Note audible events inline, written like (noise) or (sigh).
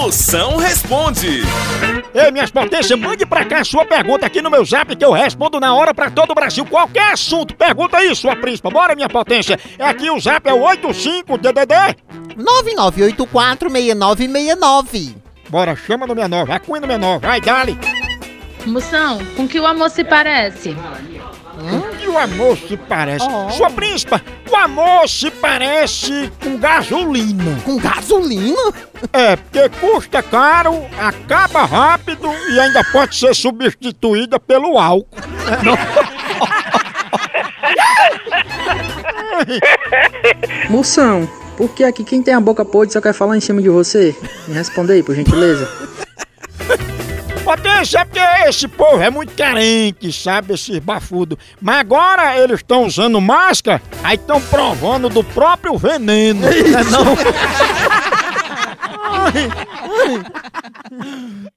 Moção responde. Ei, minhas potências, mande pra cá a sua pergunta aqui no meu zap que eu respondo na hora pra todo o Brasil. Qualquer assunto, pergunta aí, sua príncipa. Bora, minha potência. É aqui o zap é o 85DDD. 99846969. Bora, chama no 69, vai com no 69, vai, dale. Moção, com que o amor se parece? E o amor se parece. Oh. Sua príncipa, o amor se parece com gasolina. Com gasolina? É, porque custa caro, acaba rápido e ainda pode ser substituída pelo álcool. (laughs) Moção, por que aqui quem tem a boca podre só quer falar em cima de você? Me responda aí, por gentileza. Potência, porque esse povo é muito carente, sabe? Esses bafudos. Mas agora eles estão usando máscara, aí estão provando do próprio veneno. Não (laughs) é não?